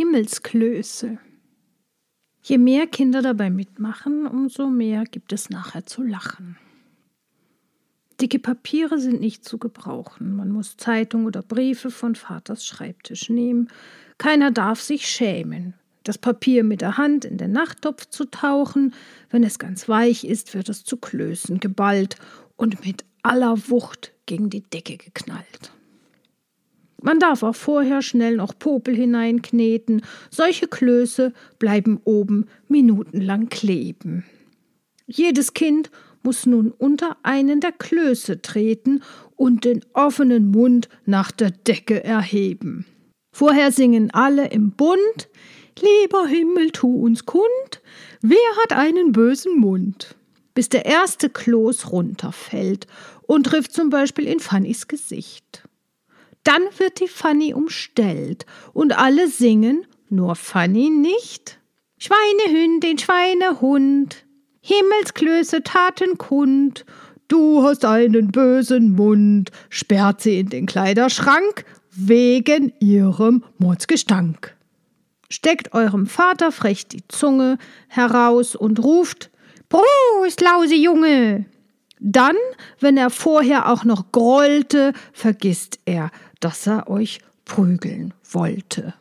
Himmelsklöße. Je mehr Kinder dabei mitmachen, umso mehr gibt es nachher zu lachen. Dicke Papiere sind nicht zu gebrauchen. Man muss Zeitung oder Briefe von Vaters Schreibtisch nehmen. Keiner darf sich schämen. Das Papier mit der Hand in den Nachttopf zu tauchen, wenn es ganz weich ist, wird es zu Klößen geballt und mit aller Wucht gegen die Decke geknallt. Man darf auch vorher schnell noch Popel hineinkneten. Solche Klöße bleiben oben minutenlang kleben. Jedes Kind muss nun unter einen der Klöße treten und den offenen Mund nach der Decke erheben. Vorher singen alle im Bund Lieber Himmel, tu uns kund, wer hat einen bösen Mund? Bis der erste Kloß runterfällt und trifft zum Beispiel in Fannys Gesicht. Dann wird die Fanny umstellt und alle singen, nur Fanny nicht. Schweinehündin, Schweinehund, Himmelsklöße taten kund, du hast einen bösen Mund, sperrt sie in den Kleiderschrank wegen ihrem Mordsgestank. Steckt eurem Vater frech die Zunge heraus und ruft Prost, lause Junge! Dann, wenn er vorher auch noch grollte, vergisst er, dass er euch prügeln wollte.